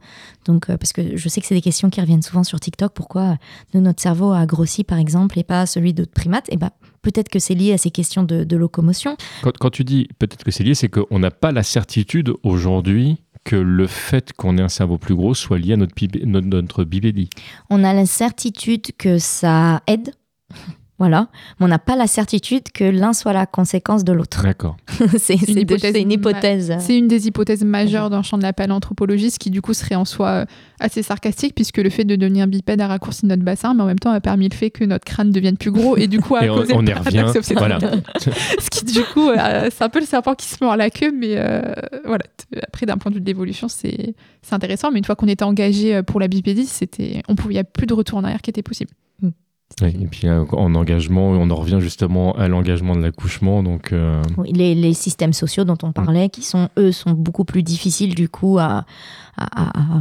Donc, euh, parce que je sais que c'est des questions qui reviennent souvent sur TikTok. Pourquoi notre cerveau a grossi, par exemple, et pas celui d'autres primates Et ben, peut-être que c'est lié à ces questions de, de locomotion. quand, quand tu dis peut-être que c'est lié, c'est qu'on n'a pas la certitude aujourd'hui que le fait qu'on ait un cerveau plus gros soit lié à notre, notre, notre bipédie. On a la certitude que ça aide. Voilà, mais on n'a pas la certitude que l'un soit la conséquence de l'autre. D'accord. c'est hypothèse une ma- hypothèse. C'est une des hypothèses majeures dans le champ de la paléanthropologie, ce qui du coup serait en soi euh, assez sarcastique, puisque le fait de devenir bipède a raccourci notre bassin, mais en même temps a permis le fait que notre crâne devienne plus gros et du coup a Et on, causé on y revient. Voilà. Ce qui du coup, euh, c'est un peu le serpent qui se mord la queue, mais euh, voilà. Après, d'un point de vue de l'évolution, c'est c'est intéressant, mais une fois qu'on était engagé pour la bipédie, c'était, on pouvait, il n'y a plus de retour en arrière qui était possible. Oui, et puis euh, en engagement, on en revient justement à l'engagement de l'accouchement. Donc, euh, Oui, les, les systèmes sociaux dont on parlait, qui sont, eux, sont beaucoup plus difficiles du coup à, à,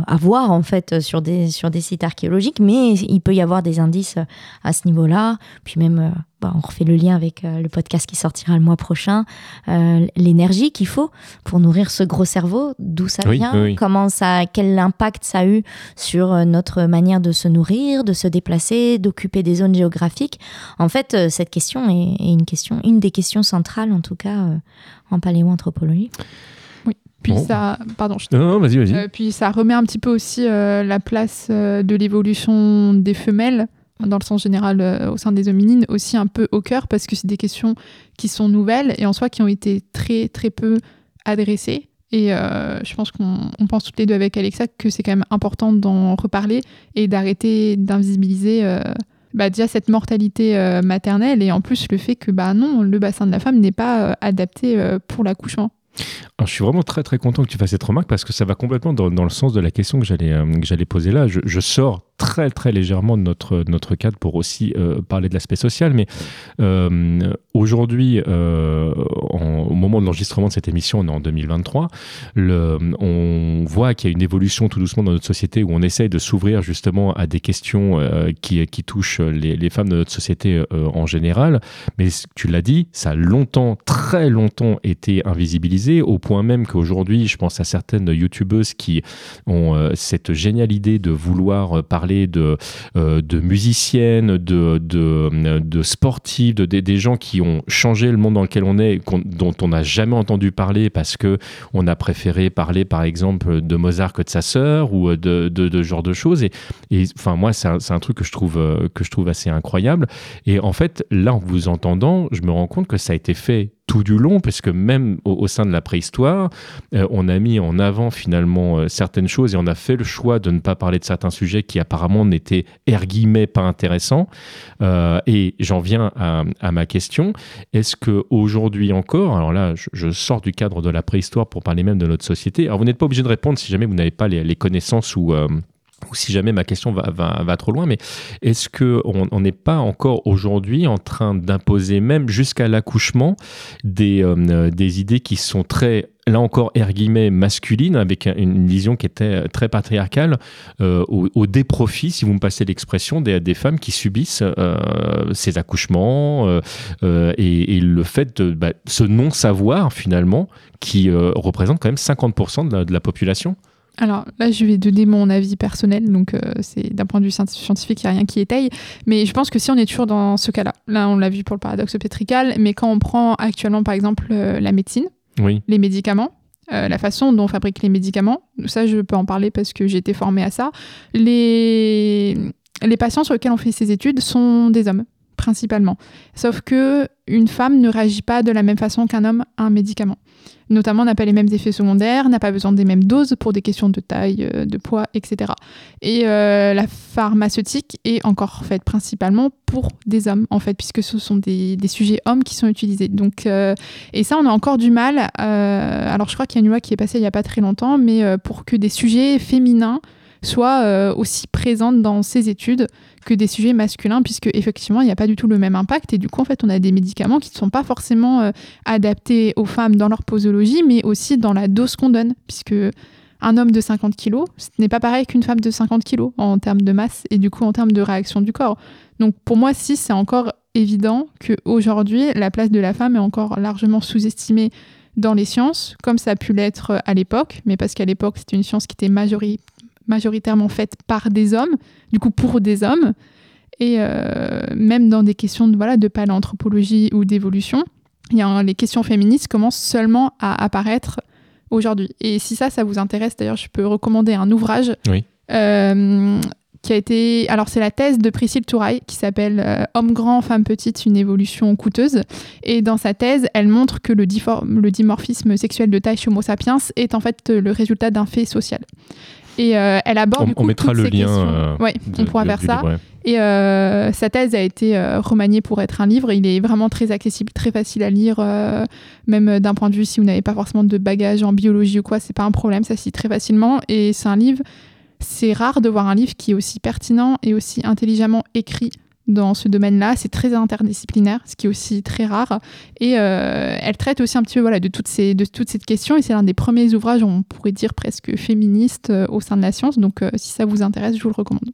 à- à voir en fait sur des, sur des sites archéologiques, mais il peut y avoir des indices à ce niveau-là. Puis même, euh, bah, on refait le lien avec euh, le podcast qui sortira le mois prochain, euh, l'énergie qu'il faut pour nourrir ce gros cerveau, d'où ça Oui, vient, oui, oui. comment ça, quel impact ça a eu sur euh, notre manière de se nourrir, de se déplacer, d'occuper des zones géographiques. En fait, euh, cette question est, est une question, une des questions centrales en tout cas euh, en paléoanthropologie. Puis Bon. ça, pardon, je Non, non, vas-y, vas-y. Euh, puis ça remet un petit peu aussi euh, la place euh, de l'évolution des femelles, dans le sens général euh, au sein des hominines, aussi un peu au cœur, parce que c'est des questions qui sont nouvelles et en soi qui ont été très très peu adressées. Et euh, je pense qu'on on pense toutes les deux avec Alexa que c'est quand même important d'en reparler et d'arrêter d'invisibiliser euh, bah, déjà cette mortalité maternelle et en plus le fait que bah non, le bassin de la femme n'est pas adapté pour l'accouchement. Alors, je suis vraiment très très content que tu fasses cette remarque parce que ça va complètement dans, le sens de la question que j'allais euh, que poser là. Je, je sors très très légèrement de notre notre cadre pour aussi euh, parler de l'aspect social, mais euh, aujourd'hui, au moment de l'enregistrement de cette émission, on est en 2023, le, on voit qu'il y a une évolution tout doucement dans notre société où on essaye de s'ouvrir justement à des questions qui, qui touchent les, femmes de notre société en général. Mais tu l'as dit, ça a longtemps, très longtemps été invisibilisé, au point même qu'aujourd'hui, je pense à certaines youtubeuses qui ont euh, cette géniale idée de vouloir parler de, euh, musiciennes, de, de, de sportifs, de, des gens qui ont changé le monde dans lequel on est, dont on n'a jamais entendu parler parce que on a préféré parler, par exemple, de Mozart que de sa sœur ou de, de, ce genre de choses. Et, enfin, moi, c'est un, un, truc que je, trouve, euh, que je trouve assez incroyable. Et en fait, là, en vous entendant, je me rends compte que ça a été fait tout du long, parce que même au, sein de la préhistoire, euh, on a mis en avant finalement euh, certaines choses et on a fait le choix de ne pas parler de certains sujets qui apparemment n'étaient er guillemets pas intéressants. Euh, et j'en viens à, ma question est-ce que aujourd'hui encore, alors là, je, sors du cadre de la préhistoire pour parler même de notre société. Alors vous n'êtes pas obligé de répondre si jamais vous n'avez pas les, connaissances ou ou si jamais ma question va, va, trop loin, mais est-ce qu'on n'est pas encore aujourd'hui en train d'imposer même jusqu'à l'accouchement des, euh, des idées qui sont très là encore, air guillemets, masculines, avec une vision qui était très patriarcale, euh, au, déprofit, si vous me passez l'expression, des, des, femmes qui subissent euh, ces accouchements et, le fait de bah, ce non-savoir, finalement, qui représente quand même 50% de la population? Alors là, je vais donner mon avis personnel, donc euh, c'est d'un point de vue scientifique, il n'y a rien qui étaye, mais je pense que si on est toujours dans ce cas-là, là on l'a vu pour le paradoxe pétrical, mais quand on prend actuellement par exemple euh, la médecine, les médicaments, euh, la façon dont on fabrique les médicaments, ça je peux en parler parce que j'ai été formée à ça, les, les patients sur lesquels on fait ces études sont des hommes principalement. Sauf que une femme ne réagit pas de la même façon qu'un homme à un médicament. Notamment, n'a pas les mêmes effets secondaires, n'a pas besoin des mêmes doses pour des questions de taille, euh, de poids, etc. Et euh, la pharmaceutique est encore faite principalement pour des hommes, en fait, puisque ce sont des, sujets hommes qui sont utilisés. Donc, euh, et ça, on a encore du mal. alors, je crois qu'il y a une loi qui est passée il n'y a pas très longtemps, mais pour que des sujets féminins soient aussi présentes dans ces études que des sujets masculins, puisque effectivement, il n'y a pas du tout le même impact. Et du coup, en fait, on a des médicaments qui ne sont pas forcément euh, adaptés aux femmes dans leur posologie, mais aussi dans la dose qu'on donne, puisque un homme de 50 kg, ce n'est pas pareil qu'une femme de 50 kg en termes de masse et du coup en termes de réaction du corps. Donc pour moi, si c'est encore évident qu'aujourd'hui, la place de la femme est encore largement sous-estimée dans les sciences, comme ça a pu l'être à l'époque, mais parce qu'à l'époque, c'était une science qui était majoritaire majoritairement faites par des hommes, du coup pour des hommes, et euh, même dans des questions de, voilà, de paléanthropologie ou d'évolution, les questions féministes commencent seulement à apparaître aujourd'hui. Et si ça, ça vous intéresse, d'ailleurs, je peux recommander un ouvrage euh, qui a été... Alors, c'est la thèse de Priscille Touraille qui s'appelle euh, Homme grand, femme petite, une évolution coûteuse. Et dans sa thèse, elle montre que le, le dimorphisme sexuel de taille chez Homo sapiens est en fait le résultat d'un fait social. Et euh, elle aborde. On, mettra le lien. Euh, oui, on pourra faire ça. Et euh, sa thèse a été remaniée pour être un livre. Il est vraiment très accessible, très facile à lire, même d'un point de vue si vous n'avez pas forcément de bagage en biologie ou quoi, c'est pas un problème, ça se lit très facilement. Et c'est un livre, c'est rare de voir un livre qui est aussi pertinent et aussi intelligemment écrit dans ce domaine-là. C'est très interdisciplinaire, ce qui est aussi très rare. Et euh, elle traite aussi un petit peu voilà, de, toutes ces, de toute cette question. Et c'est l'un des premiers ouvrages, on pourrait dire presque féministe euh, au sein de la science. Donc euh, si ça vous intéresse, je vous le recommande.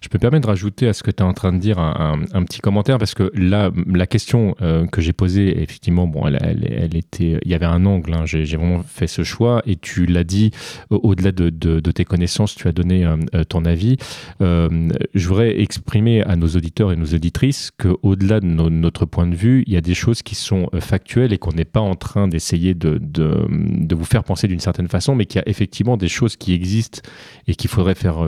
Je peux permettre de rajouter à ce que tu es en train de dire un, petit commentaire parce que là, la question euh, que j'ai posée, effectivement, bon, elle, était, il y avait un angle. Hein, j'ai vraiment fait ce choix et tu l'as dit au-delà de, tes connaissances, tu as donné euh, euh, ton avis. je voudrais exprimer à nos auditeurs et nos auditrices que au-delà de notre point de vue, il y a des choses qui sont factuelles et qu'on n'est pas en train d'essayer de, de, vous faire penser d'une certaine façon, mais qu'il y a effectivement des choses qui existent et qu'il faudrait faire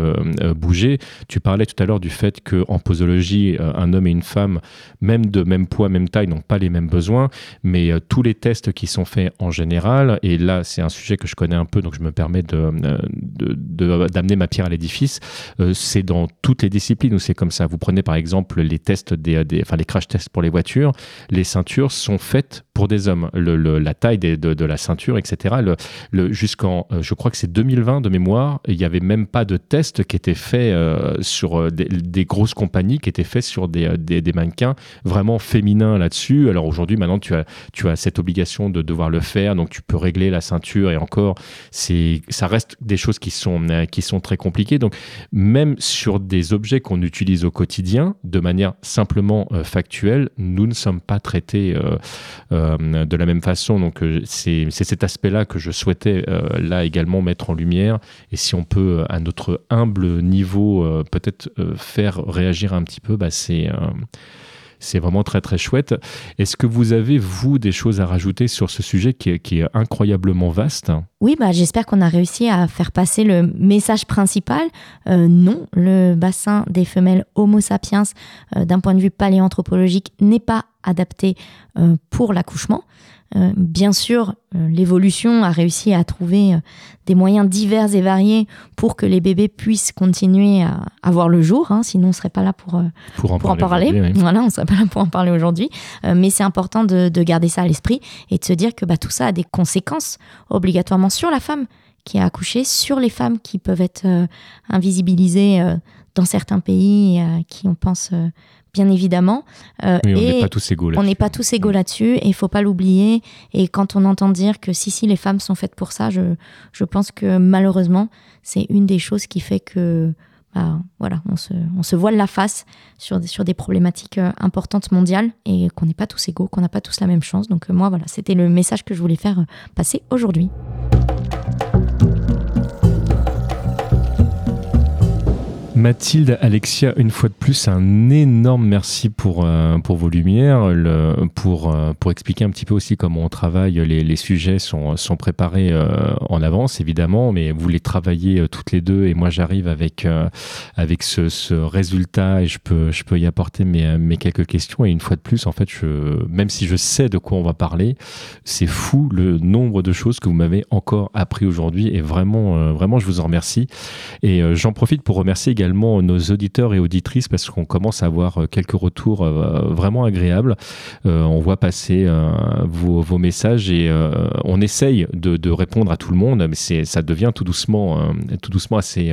bouger. Tu parlais tout à l'heure du fait qu'en posologie, euh, un homme et une femme, même de même poids, même taille, n'ont pas les mêmes besoins, mais euh, tous les tests qui sont faits en général, et là c'est un sujet que je connais un peu, donc je me permets euh, d'amener ma pierre à l'édifice, c'est dans toutes les disciplines où c'est comme ça. Vous prenez par exemple les tests des, enfin les crash tests pour les voitures, les ceintures sont faites pour des hommes, la taille de, la ceinture, etc. Jusqu'en, je crois que c'est 2020 de mémoire, il n'y avait même pas de test qui était fait sur des, grosses compagnies qui étaient faites sur des, des, mannequins vraiment féminins là-dessus. Alors aujourd'hui, maintenant, tu as, tu as cette obligation de devoir le faire, donc tu peux régler la ceinture et encore, c'est, ça reste des choses qui sont, qui sont très compliquées. Donc même sur des objets qu'on utilise au quotidien, de manière simplement factuelle, nous ne sommes pas traités de la même façon. Donc c'est, c'est cet aspect-là que je souhaitais là également mettre en lumière. Et si on peut, à notre humble niveau, peut-être faire réagir un petit peu, bah, c'est c'est vraiment très très chouette. Est-ce que vous avez, vous, des choses à rajouter sur ce sujet qui est, incroyablement vaste? Oui, bah, j'espère qu'on a réussi à faire passer le message principal. Euh, non, le bassin des femelles Homo sapiens, euh, d'un point de vue paléanthropologique, n'est pas adapté euh, pour l'accouchement. Euh, bien sûr, euh, l'évolution a réussi à trouver des moyens divers et variés pour que les bébés puissent continuer à, avoir le jour. Hein, sinon, on ne serait pas là pour, pour en parler. Voilà, on ne serait pas là pour en parler aujourd'hui. mais c'est important de, garder ça à l'esprit et de se dire que bah, tout ça a des conséquences obligatoirement sur la femme qui a accouché, sur les femmes qui peuvent être invisibilisées dans certains pays, qui on pense bien évidemment. Euh, on n'est pas tous égaux là-dessus. On n'est pas tous égaux là-dessus et il faut pas l'oublier. Et quand on entend dire que si, si, les femmes sont faites pour ça, je, je pense que malheureusement, c'est une des choses qui fait que bah, voilà, on se, on se voile la face sur, sur des problématiques euh, importantes mondiales et qu'on n'est pas tous égaux, qu'on n'a pas tous la même chance. Donc euh, moi, voilà, c'était le message que je voulais faire passer aujourd'hui. Mathilde, Alexia, une fois de plus, un énorme merci pour, euh, pour vos lumières, pour, euh, pour expliquer un petit peu aussi comment on travaille. Les, sujets sont, sont préparés euh, en avance, évidemment, mais vous les travaillez toutes les deux et moi j'arrive avec, avec ce, ce, résultat et je peux, je peux y apporter mes, mes quelques questions. Et une fois de plus, en fait, même si je sais de quoi on va parler, c'est fou le nombre de choses que vous m'avez encore appris aujourd'hui et vraiment, vraiment, je vous en remercie. Et j'en profite pour remercier également nos auditeurs et auditrices parce qu'on commence à avoir euh, quelques retours euh, vraiment agréables. Euh, on voit passer vos, vos, messages et on essaye de, répondre à tout le monde, mais ça devient tout doucement, tout doucement assez,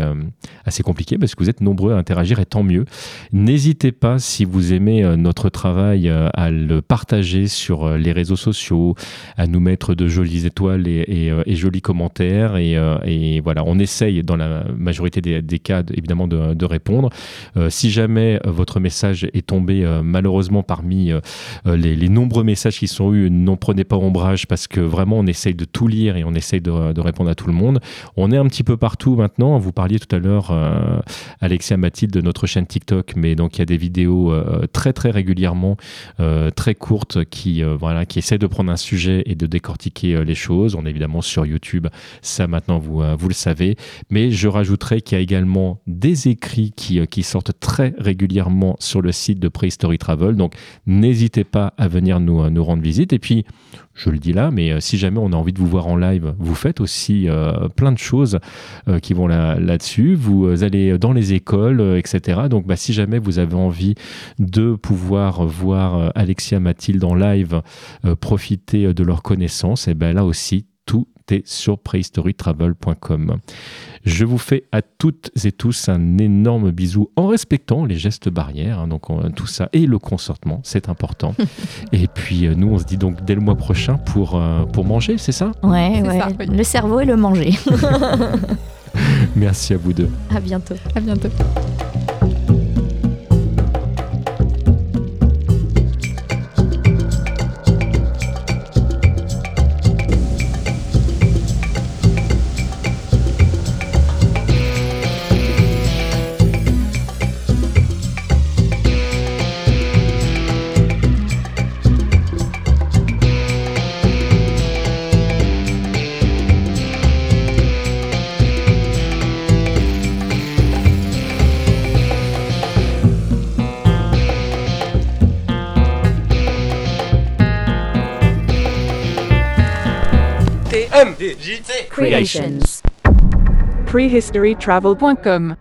assez compliqué parce que vous êtes nombreux à interagir et tant mieux. N'hésitez pas, si vous aimez notre travail, à le partager sur les réseaux sociaux, à nous mettre de jolies étoiles et, jolis commentaires. Et, voilà, on essaye dans la majorité des, des cas, évidemment, de, de répondre. Euh, si jamais euh, votre message est tombé euh, malheureusement parmi les, nombreux messages qui sont eus, n'en prenez pas ombrage parce que vraiment on essaye de tout lire et on essaye de, répondre à tout le monde. On est un petit peu partout maintenant. Vous parliez tout à l'heure, Alexia Mathilde, de notre chaîne TikTok, mais donc il y a des vidéos très très régulièrement, très courtes, qui voilà, qui essaient de prendre un sujet et de décortiquer les choses. On est évidemment sur YouTube, ça maintenant vous vous le savez. Mais je rajouterai qu'il y a également des écrits qui, euh, qui, sortent très régulièrement sur le site de Prehistory Travel. Donc n'hésitez pas à venir nous, euh, rendre visite. Et puis, je le dis là, mais euh, si jamais on a envie de vous voir en live, vous faites aussi plein de choses qui vont là-dessus. vous allez dans les écoles, etc. Donc, bah, si jamais vous avez envie de pouvoir voir Alexia Mathilde en live, profiter de leurs connaissances, et ben là aussi, tout sur prehistorytravel.com. Je vous fais à toutes et tous un énorme bisou en respectant les gestes barrières, hein, donc tout ça et le consentement, c'est important. et puis euh, nous, on se dit donc dès le mois prochain pour, euh, pour manger, c'est ça? Ouais, ouais. le cerveau et le manger. Merci à vous deux. À bientôt. À bientôt. MDJC Creations. Prehistorytravel.com